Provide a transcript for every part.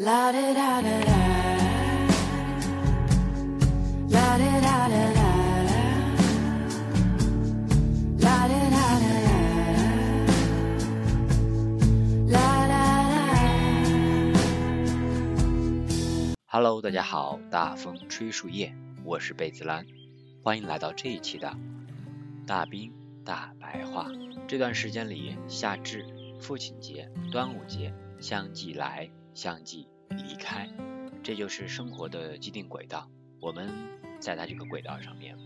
La da da da da. La da da da da. La da da da da. La da da. Hello，大家好，大风吹树叶，我是贝子兰，欢迎来到这一期的大兵大白话。这段时间里，夏至、父亲节、端午节相继来，相继离开，这就是生活的既定轨道。我们在它这个轨道上面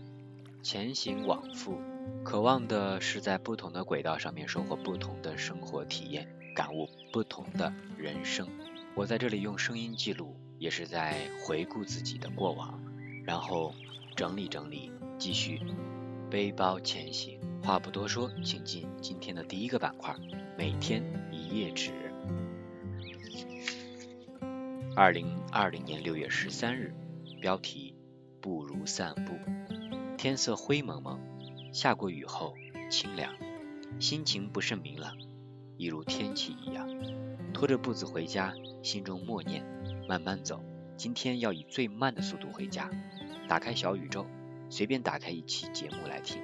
前行往复，渴望的是在不同的轨道上面收获不同的生活体验，感悟不同的人生。我在这里用声音记录，也是在回顾自己的过往，然后整理整理，继续背包前行。话不多说，请进今天的第一个板块：每天一页纸。二零二零年六月十三日，标题：不如散步。天色灰蒙蒙，下过雨后清凉，心情不甚明朗，一如天气一样。拖着步子回家，心中默念：慢慢走，今天要以最慢的速度回家。打开小宇宙，随便打开一期节目来听。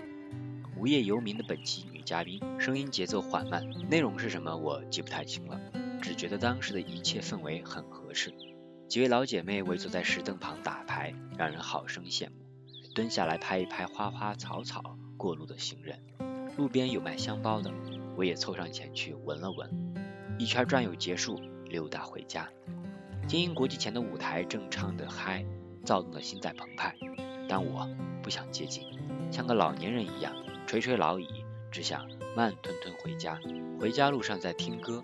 无业游民的本期女嘉宾，声音节奏缓慢，内容是什么我记不太清了，只觉得当时的一切氛围很合适。几位老姐妹围坐在石凳旁打牌，让人好生羡慕。蹲下来拍一拍花花草草，过路的行人。路边有卖香包的，我也凑上前去闻了闻。一圈转悠结束，溜达回家。精英国际前的舞台正唱得嗨，躁动的心在澎湃，但我不想接近，像个老年人一样垂垂老矣，只想慢吞吞回家。回家路上在听歌，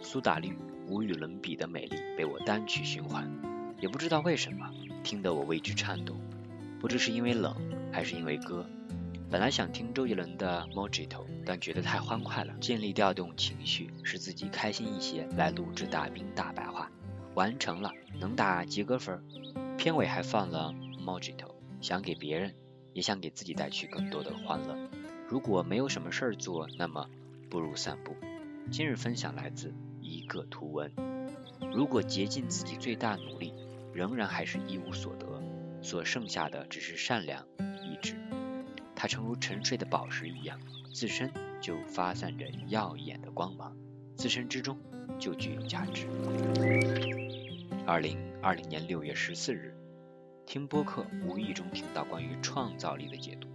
苏打绿无与伦比的美丽被我单曲循环，也不知道为什么听得我为之颤抖，不知是因为冷还是因为歌。本来想听周杰伦的《Mojito》，但觉得太欢快了，尽力调动情绪，使自己开心一些，来录制大兵大白话。完成了，能打及格分。片尾还放了《Mojito》，想给别人，也想给自己带去更多的欢乐。如果没有什么事儿做，那么不如散步。今日分享来自一个图文。如果竭尽自己最大努力，仍然还是一无所得，所剩下的只是善良、意志。它诚如沉睡的宝石一样，自身就发散着耀眼的光芒，自身之中就具有价值。二零二零年六月十四日，听播客无意中听到关于创造力的解读，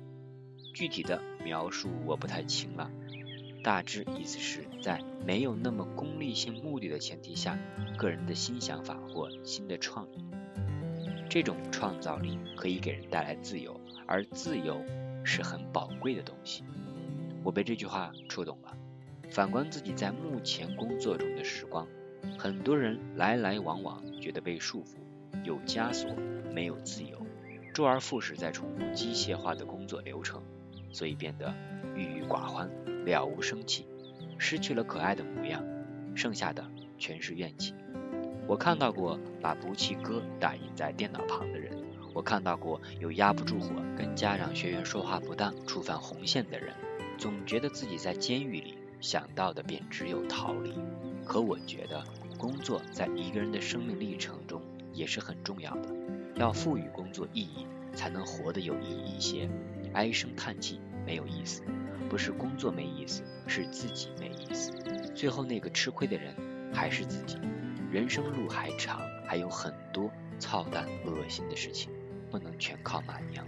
具体的描述我不太清了，大致意思是在没有那么功利性目的的前提下，个人的新想法或新的创意，这种创造力可以给人带来自由，而自由是很宝贵的东西。我被这句话触动了。反观自己在目前工作中的时光，很多人来来往往，觉得被束缚，有枷锁，没有自由，周而复始在重复机械化的工作流程，所以变得郁郁寡欢，了无生气，失去了可爱的模样，剩下的全是怨气。我看到过把不弃哥打印在电脑旁的人，我看到过有压不住火跟家长学员说话不当，触犯红线的人，总觉得自己在监狱里。想到的便只有逃离。可我觉得，工作在一个人的生命历程中也是很重要的。要赋予工作意义，才能活得有意义一些。唉声叹气没有意思，不是工作没意思，是自己没意思。最后那个吃亏的人还是自己。人生路还长，还有很多操蛋恶心的事情，不能全靠马娘。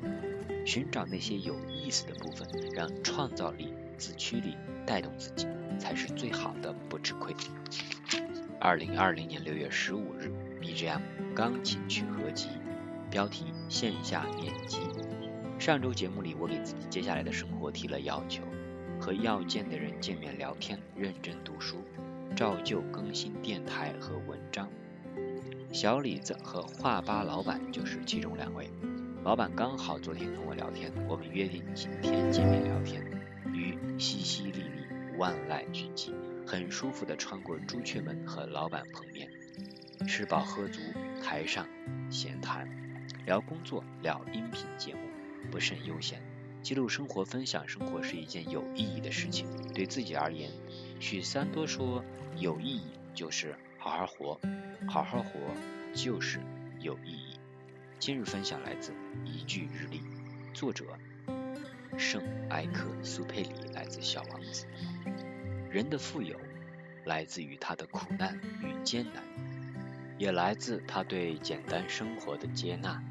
寻找那些有意思的部分，让创造力。自驱力带动自己，才是最好的不吃亏。二零二零年六月十五日，BGM 钢琴曲合集，标题线下面基。上周节目里，我给自己接下来的生活提了要求：和要见的人见面聊天，认真读书，照旧更新电台和文章。小李子和画吧老板就是其中两位。老板刚好昨天跟我聊天，我们约定今天见面聊天。雨淅淅沥沥万籁俱寂，很舒服地穿过朱雀门和老板碰面，吃饱喝足，台上闲谈，聊工作，聊音频节目，不甚悠闲。记录生活，分享生活是一件有意义的事情。对自己而言，许三多说，有意义就是好好活，好好活就是有意义。今日分享来自一句日历，作者圣埃克苏佩里，来自《小王子》。人的富有来自于他的苦难与艰难，也来自他对简单生活的接纳。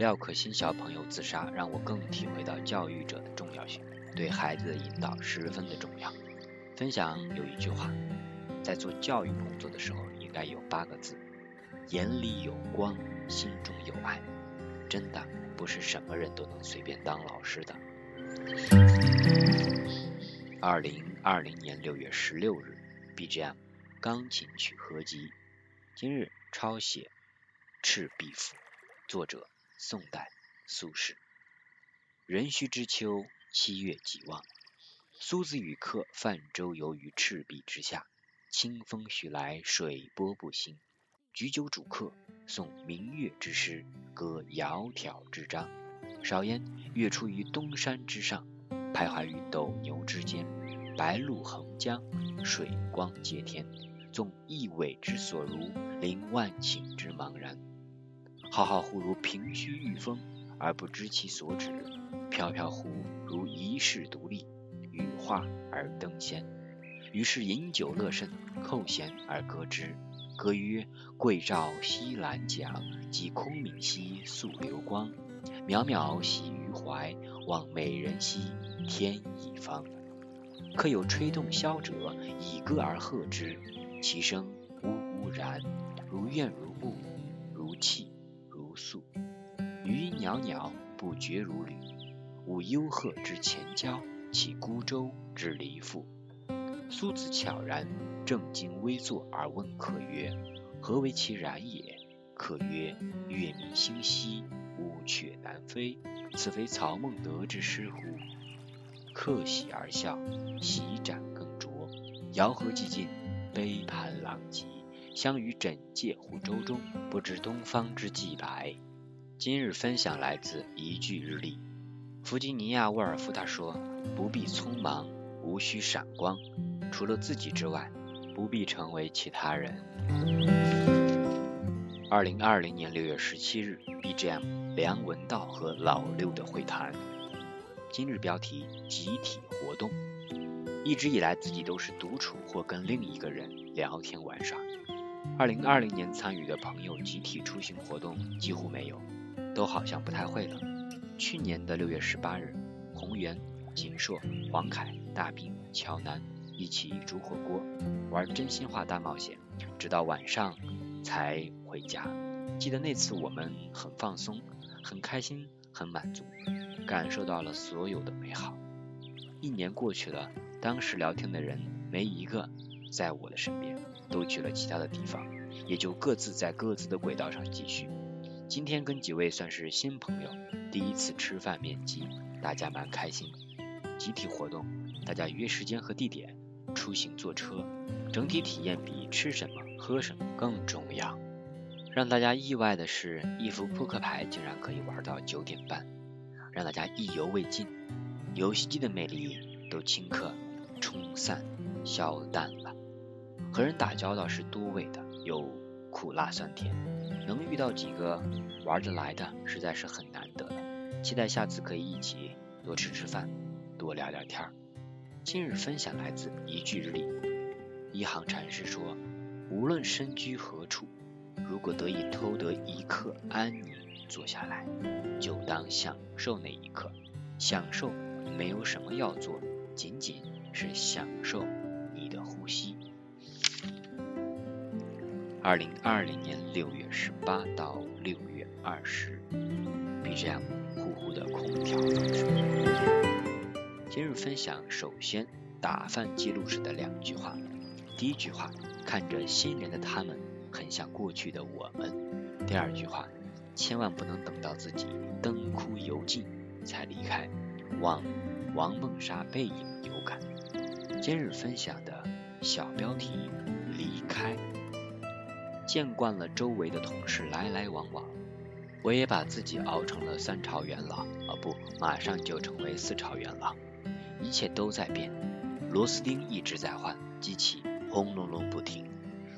廖可欣小朋友自杀，让我更体会到教育者的重要性，对孩子的引导十分的重要。分享有一句话，在做教育工作的时候，应该有八个字：眼里有光。心中有爱，真的不是什么人都能随便当老师的。二零二零年六月十六日，BGM 钢琴曲合集。今日抄写《赤壁赋》，作者宋代苏轼。壬戌之秋，七月既望，苏子与客泛舟游于赤壁之下，清风徐来，水波不兴。举酒属客，诵明月之诗，歌窈窕之章。少焉，月出于东山之上，徘徊于斗牛之间。白露横江，水光接天。纵一苇之所如，凌万顷之茫然。浩浩乎如凭虚御风，而不知其所止；飘飘乎如遗世独立，羽化而登仙。于是饮酒乐甚，扣舷而歌之。歌曰：桂棹兮兰桨，击空明兮溯流光。渺渺兮于怀，望美人兮天一方。客有吹洞箫者，以歌而和之，其声呜呜然，如怨如慕，如泣素。余音袅袅，不绝如缕。吾幽壑之潜蛟，弃孤舟之离妇。苏子悄然，正襟危坐而问客曰：“何为其然也？”客曰：“月明星稀，乌鹊南飞。此非曹孟德之诗乎？”客喜而笑，洗盏更酌，肴核既尽，杯盘狼藉，相与枕藉乎舟中，不知东方之既白。今日分享来自一句日历。弗吉尼亚·沃尔夫他说：“不必匆忙，无需闪光。”除了自己之外，不必成为其他人。二零二零年六月十七日，BGM 梁文道和老六的会谈。今日标题：集体活动。一直以来，自己都是独处或跟另一个人聊天玩耍。二零二零年参与的朋友集体出行活动几乎没有，都好像不太会了。去年的六月十八日，宏源、锦硕、黄凯、大兵、乔南。一起煮火锅，玩真心话大冒险，直到晚上才回家。记得那次我们很放松，很开心，很满足，感受到了所有的美好。一年过去了，当时聊天的人没一个在我的身边，都去了其他的地方，也就各自在各自的轨道上继续。今天跟几位算是新朋友，第一次吃饭面基，大家蛮开心。集体活动，大家约时间和地点。出行坐车，整体体验比吃什么喝什么更重要。让大家意外的是，一副扑克牌竟然可以玩到九点半，让大家意犹未尽。游戏机的魅力都顷刻冲散消淡。和人打交道是多味的，有苦辣酸甜，能遇到几个玩得来的，实在是很难得了。期待下次可以一起多吃吃饭，多聊聊天儿。今日分享来自一句日历，一行禅师说：无论身居何处，如果得以偷得一刻安宁坐下来，就当享受那一刻。享受没有什么要做，仅仅是享受你的呼吸。二零二零年六月十八到六月二十，BGM 呼呼的空调风。今日分享，首先打饭记录时的两句话。第一句话，看着新人的他们，很像过去的我们。第二句话，千万不能等到自己灯枯油尽才离开。望王梦莎背影有感。今日分享的小标题：离开。见惯了周围的同事来来往往，我也把自己熬成了三朝元老，哦不，马上就成为四朝元老。一切都在变，螺丝钉一直在换，机器轰隆隆不停。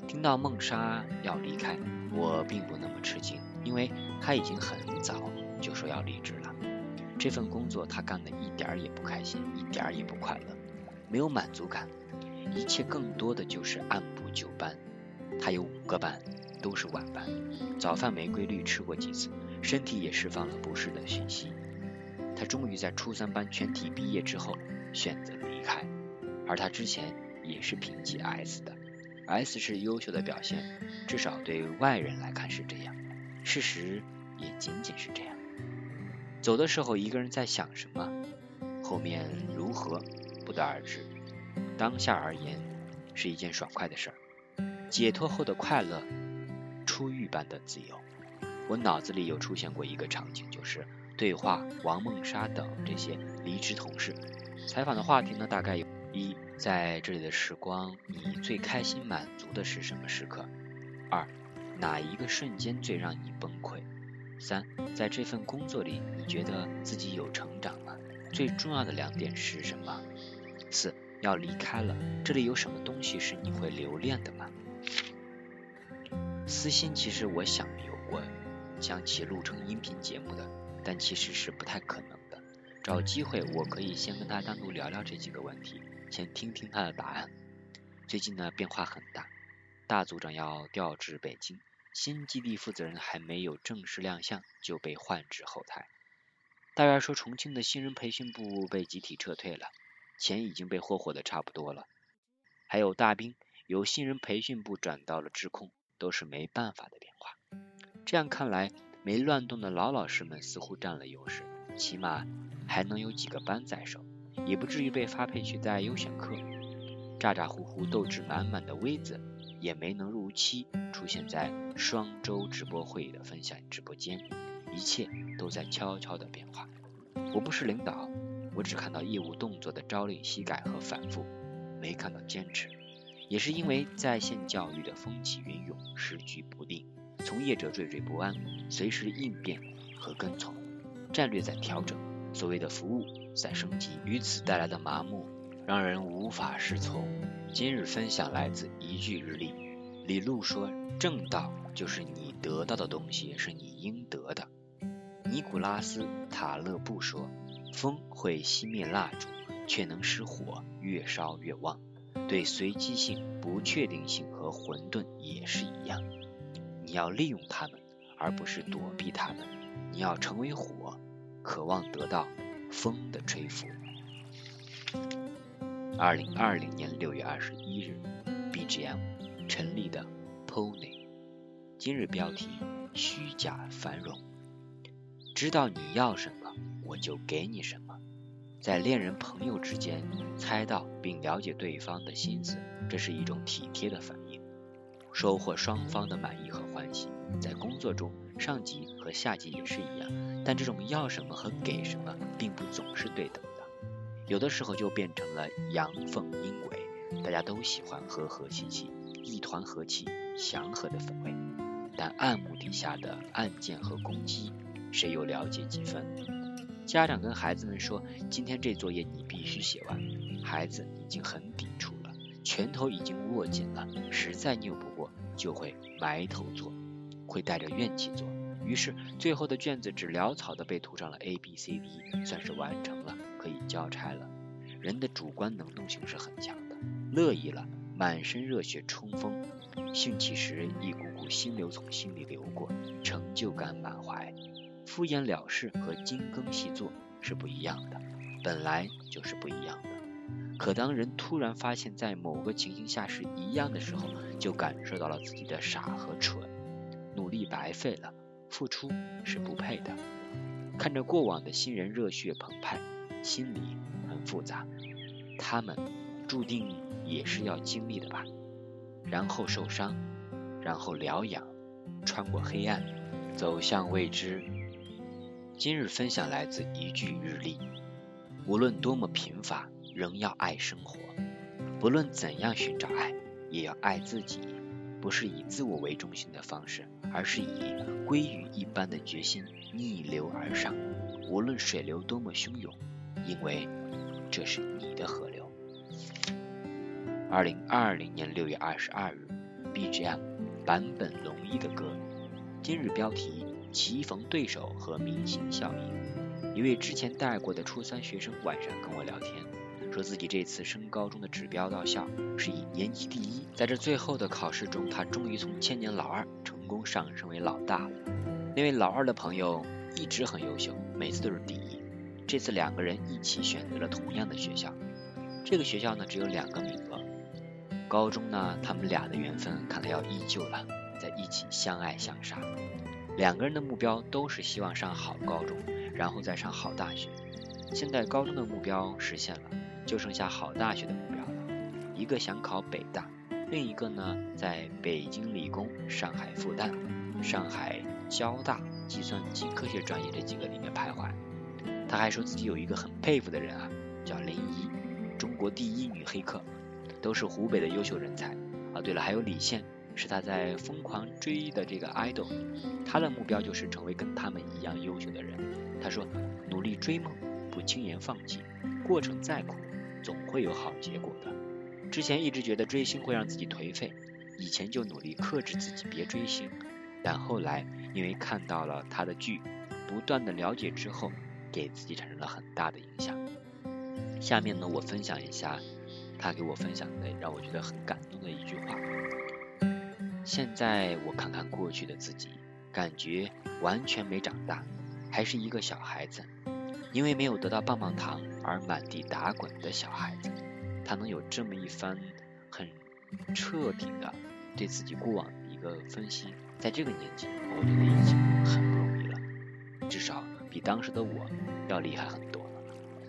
听到梦莎要离开，我并不那么吃惊，因为她已经很早就说要离职了。这份工作她干得一点儿也不开心，一点儿也不快乐，没有满足感，一切更多的就是按部就班。他有五个班，都是晚班，早饭没规律吃过几次，身体也释放了不适的讯息。他终于在初三班全体毕业之后选择离开，而他之前也是评级 S 的，S 是优秀的表现，至少对外人来看是这样，事实也仅仅是这样。走的时候一个人在想什么，后面如何不得而知。当下而言是一件爽快的事儿，解脱后的快乐，出狱般的自由。我脑子里有出现过一个场景，就是对话王梦莎等这些离职同事。采访的话题呢，大概有：一，在这里的时光，你最开心满足的是什么时刻？二，哪一个瞬间最让你崩溃？三，在这份工作里，你觉得自己有成长吗？最重要的两点是什么？四，要离开了，这里有什么东西是你会留恋的吗？私心其实我想有过将其录成音频节目的，但其实是不太可能的。找机会我可以先跟他单独聊聊这几个问题，先听听他的答案。最近呢变化很大，大组长要调至北京。新基地负责人还没有正式亮相就被换至后台。大院说重庆的新人培训部被集体撤退了，钱已经被霍霍的差不多了。还有大兵由新人培训部转到了智控，都是没办法的变化。这样看来，没乱动的老老师们似乎占了优势，起码还能有几个班在手，也不至于被发配去带优选课。咋咋呼呼、斗志满满的威子。也没能如期出现在双周直播会议的分享直播间，一切都在悄悄的变化。我不是领导，我只看到业务动作的朝令夕改和反复，没看到坚持。也是因为在线教育的风起云涌，时局不定，从业者惴惴不安，随时应变和跟从，战略在调整，所谓的服务在升级，于此带来的麻木，让人无法适从。今日分享来自一句日历。李路说：“正道就是你得到的东西是你应得的。”尼古拉斯·塔勒布说：“风会熄灭蜡烛，却能使火越烧越旺。对随机性、不确定性和混沌也是一样。你要利用它们，而不是躲避它们。你要成为火，渴望得到风的吹拂。”二零二零年六月二十一日，BGM 陈立的 Pony。今日标题：虚假繁荣。知道你要什么，我就给你什么。在恋人朋友之间，猜到并了解对方的心思，这是一种体贴的反应，收获双方的满意和欢喜。在工作中，上级和下级也是一样，但这种要什么和给什么，并不总是对等的。有的时候就变成了阳奉阴违，大家都喜欢和和气气，一团和气、祥和的氛围。但暗幕底下的暗箭和攻击，谁又了解几分？家长跟孩子们说：“今天这作业你必须写完。”孩子已经很抵触了，拳头已经握紧了，实在拗不过，就会埋头做，会带着怨气做。于是最后的卷子只潦草的被涂上了 A B C D，算是完成了。可以交差了。人的主观能动性是很强的，乐意了，满身热血冲锋，兴起时一股股心流从心里流过，成就感满怀。敷衍了事和精耕细作是不一样的，本来就是不一样的。可当人突然发现，在某个情形下是一样的时候，就感受到了自己的傻和蠢，努力白费了，付出是不配的。看着过往的新人热血澎湃。心里很复杂，他们注定也是要经历的吧。然后受伤，然后疗养，穿过黑暗，走向未知。今日分享来自一句日历：无论多么贫乏，仍要爱生活；不论怎样寻找爱，也要爱自己。不是以自我为中心的方式，而是以鲑鱼一般的决心逆流而上。无论水流多么汹涌。因为这是你的河流。二零二零年六月二十二日，BGM，坂本龙一的歌。今日标题：棋逢对手和明星效应。一位之前带过的初三学生晚上跟我聊天，说自己这次升高中的指标到校是以年级第一。在这最后的考试中，他终于从千年老二成功上升为老大了。那位老二的朋友一直很优秀，每次都是第一。这次两个人一起选择了同样的学校，这个学校呢只有两个名额。高中呢，他们俩的缘分看来要依旧了，在一起相爱相杀。两个人的目标都是希望上好高中，然后再上好大学。现在高中的目标实现了，就剩下好大学的目标了。一个想考北大，另一个呢在北京理工、上海复旦、上海交大计算机科学专业这几个里面徘徊。他还说自己有一个很佩服的人啊，叫林一，中国第一女黑客。都是湖北的优秀人才啊！对了，还有李现，是他在疯狂追的这个 idol，他的目标就是成为跟他们一样优秀的人。他说，努力追梦，不轻言放弃，过程再苦，总会有好结果的。之前一直觉得追星会让自己颓废，以前就努力克制自己别追星，但后来因为看到了他的剧，不断的了解之后，给自己产生了很大的影响。下面呢，我分享一下。他给我分享的让我觉得很感动的一句话。现在我看看过去的自己，感觉完全没长大，还是一个小孩子。因为没有得到棒棒糖而满地打滚的小孩子，他能有这么一番很彻底的对自己过往的一个分析，在这个年纪，我觉得已经很不容易了，至少比当时的我要厉害很多了。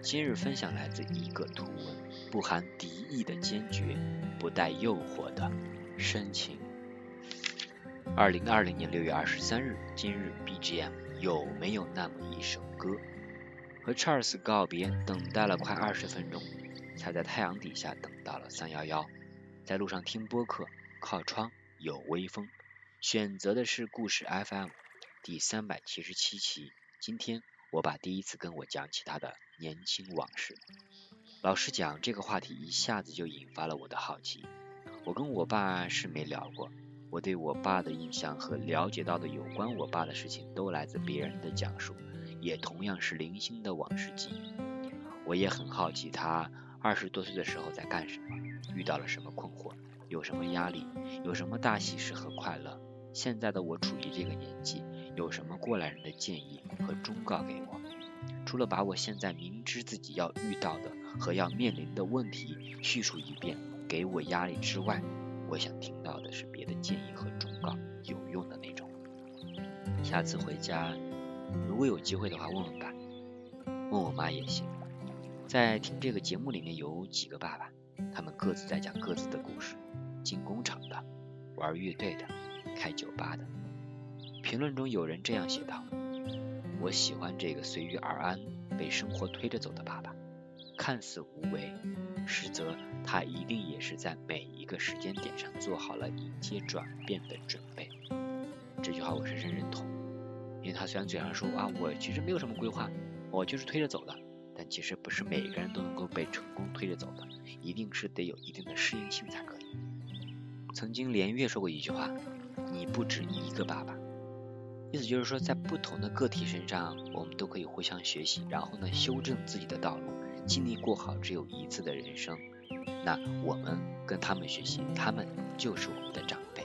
今日分享来自一个图文。不含敌意的坚决，不带诱惑的深情。二零二零年六月二十三日，今日 BGM 有没有那么一首歌？和 Charles 告别，等待了快二十分钟，才在太阳底下等到了三幺幺。在路上听播客，靠窗有微风，选择的是故事 FM 第三百七十七期。今天我把第一次跟我讲起他的年轻往事。老实讲，这个话题一下子就引发了我的好奇。我跟我爸是没聊过，我对我爸的印象和了解到的有关我爸的事情，都来自别人的讲述，也同样是零星的往事记忆。我也很好奇他二十多岁的时候在干什么，遇到了什么困惑，有什么压力，有什么大喜事和快乐。现在的我处于这个年纪，有什么过来人的建议和忠告给我？除了把我现在明知自己要遇到的。和要面临的问题叙述一遍，给我压力之外，我想听到的是别的建议和忠告，有用的那种。下次回家，如果有机会的话，问问爸，问我妈也行。在听这个节目里面有几个爸爸，他们各自在讲各自的故事：进工厂的，玩乐队的，开酒吧的。评论中有人这样写道：“我喜欢这个随遇而安，被生活推着走的爸爸。”看似无为，实则他一定也是在每一个时间点上做好了迎接转变的准备。这句话我深深认同，因为他虽然嘴上说啊，我其实没有什么规划，我就是推着走的，但其实不是每个人都能够被成功推着走的，一定是得有一定的适应性才可以。曾经连岳说过一句话：“你不止一个爸爸。”意思就是说，在不同的个体身上，我们都可以互相学习，然后呢，修正自己的道路。尽力过好只有一次的人生，那我们跟他们学习，他们就是我们的长辈。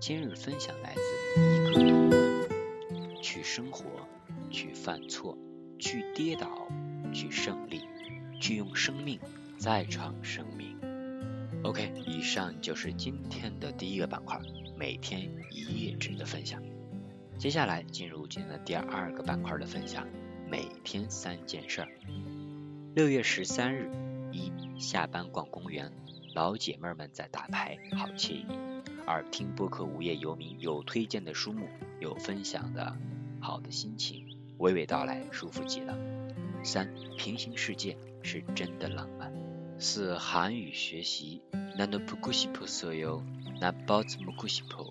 今日分享来自一个图：去生活，去犯错，去跌倒，去胜利，去用生命再创生命。OK，以上就是今天的第一个板块，每天一页纸的分享。接下来进入今天的第二个板块的分享，每天三件事儿。六月十三日，一下班逛公园，老姐妹们在打牌，好惬意；二听播客无业游民，有推荐的书目，有分享的好的心情，娓娓道来，舒服极了。三平行世界是真的浪漫。四韩语学习，难道不顾西普所有？那包子不顾西普。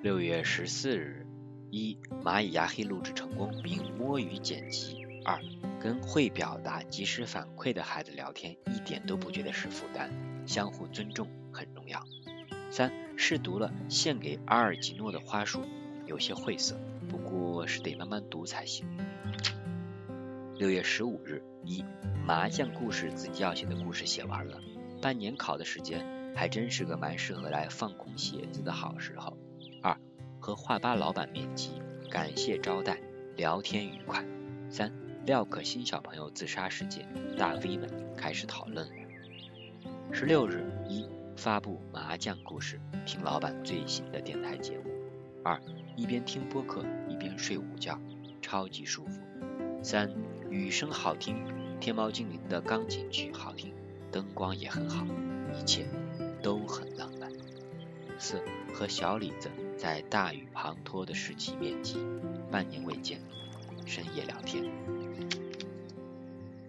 六月十四日，一蚂蚁牙黑录制成功并摸鱼剪辑。二跟会表达、及时反馈的孩子聊天，一点都不觉得是负担，相互尊重很重要。三，试读了献给阿尔吉诺的花束，有些晦涩，不过是得慢慢读才行。六月十五日，一麻将故事自己要写的故事写完了，半年考的时间还真是个蛮适合来放空写字的好时候。二，和画吧老板面基，感谢招待，聊天愉快。三，廖可欣小朋友自杀事件，大 V 们开始讨论。十六日，一发布麻将故事，听老板最新的电台节目。二，一边听播客一边睡午觉，超级舒服。三，雨声好听，天猫精灵的钢琴曲好听，灯光也很好，一切都很浪漫。四，和小李子在大雨滂沱的时期面基，半年未见，深夜聊天。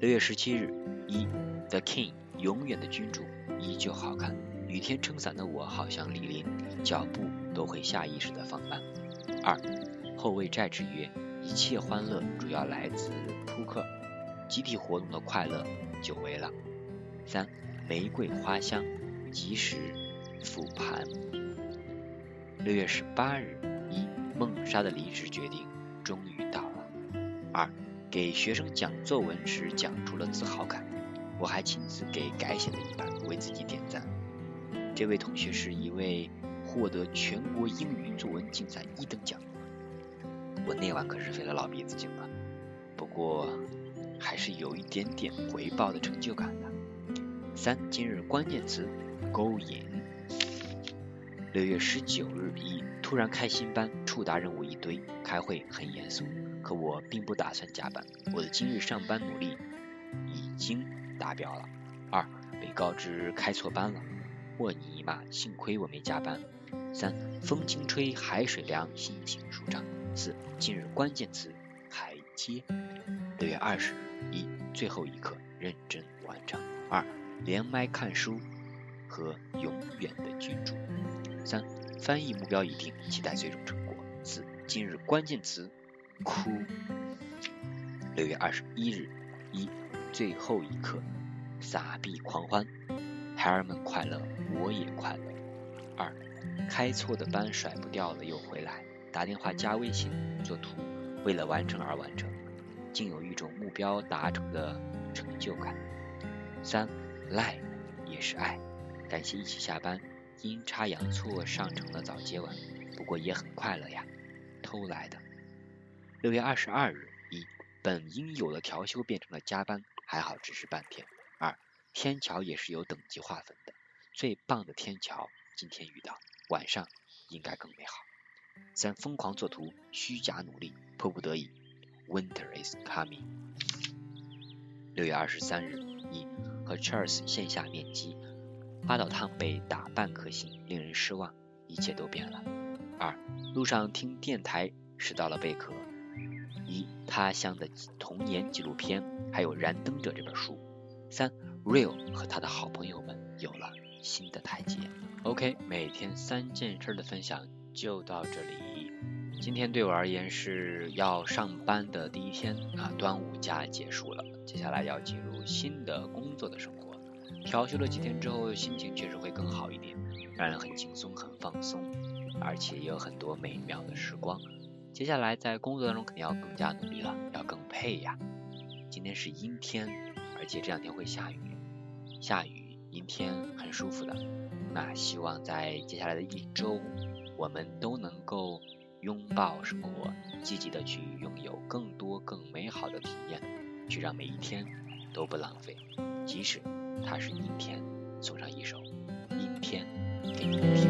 六月十七日，一 The King 永远的君主依旧好看，雨天撑伞的我好像李林，脚步都会下意识的放慢。二后卫债之约。一切欢乐主要来自扑克，集体活动的快乐久违了。三，玫瑰花香，及时复盘。六月十八日，一梦莎的离职决定终于到了。二，给学生讲作文时讲出了自豪感，我还亲自给改写的一版为自己点赞。这位同学是一位获得全国英语作文竞赛一等奖。我那晚可是费了老鼻子劲了，不过还是有一点点回报的成就感的。三，今日关键词勾引。六月十九日一，突然开新班，触达任务一堆，开会很严肃，可我并不打算加班。我的今日上班努力已经达标了。二，被告知开错班了，我尼玛，幸亏我没加班。三，风轻吹，海水凉，心情舒畅。四，今日关键词台阶。六月二十日，一，最后一课认真完成。二，连麦看书和永远的君主。三，翻译目标已定，期待最终成果。四，今日关键词哭。六月二十一日，一，最后一刻撒币狂欢，孩儿们快乐，我也快乐。二，开错的班甩不掉了，又回来。打电话加微信做图，为了完成而完成，竟有一种目标达成的成就感。三，赖也是爱，感谢一起下班，阴差阳错上成了早接晚，不过也很快乐呀，偷来的。六月二十二日，一本应有的调休变成了加班，还好只是半天。二，天桥也是有等级划分的，最棒的天桥今天遇到，晚上应该更美好。三疯狂作图，虚假努力，迫不得已。Winter is coming。六月二十三日，一和 Charles 线下面基，八岛烫被打半颗星，令人失望，一切都变了。二路上听电台拾到了贝壳，一他乡的童年纪录片，还有燃灯者这本书。三 Real 和他的好朋友们有了新的台阶。OK，每天三件事的分享就到这里。今天对我而言是要上班的第一天啊，端午假结束了，接下来要进入新的工作的生活。调休了几天之后，心情确实会更好一点，让人很轻松、很放松，而且也有很多美妙的时光。接下来在工作当中肯定要更加努力了，要更配呀。今天是阴天，而且这两天会下雨，下雨阴天很舒服的。那希望在接下来的一周，我们都能够。拥抱生活，积极的去拥有更多更美好的体验，去让每一天都不浪费。即使它是阴天，送上一首阴天给你听。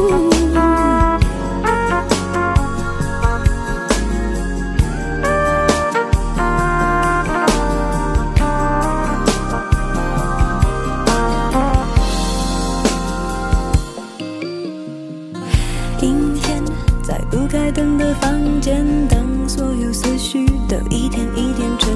一点一点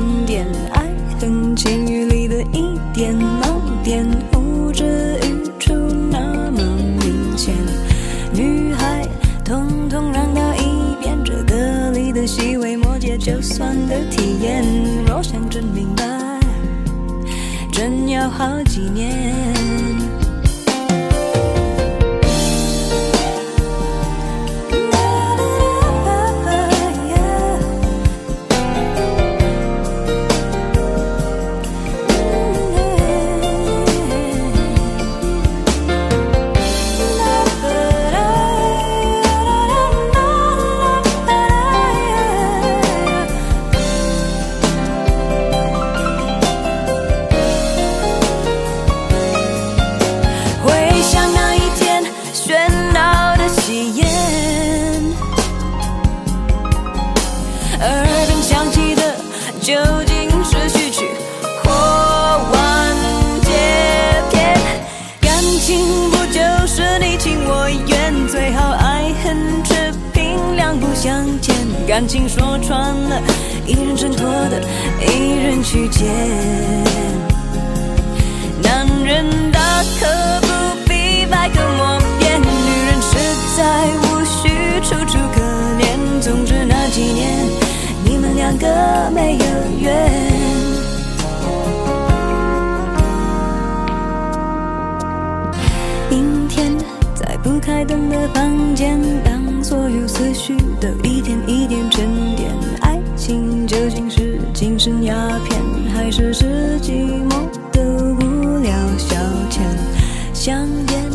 灯的房间，当所有思绪都一点一点沉淀，爱情究竟是精神鸦片，还是是寂寞的无聊消遣？香烟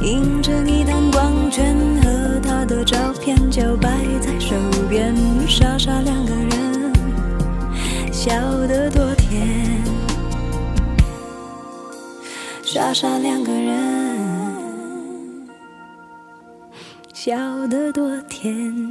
映着一滩光圈，和他的照片就摆在手边，傻傻两个人，笑得多甜。傻傻两个人，笑得多甜。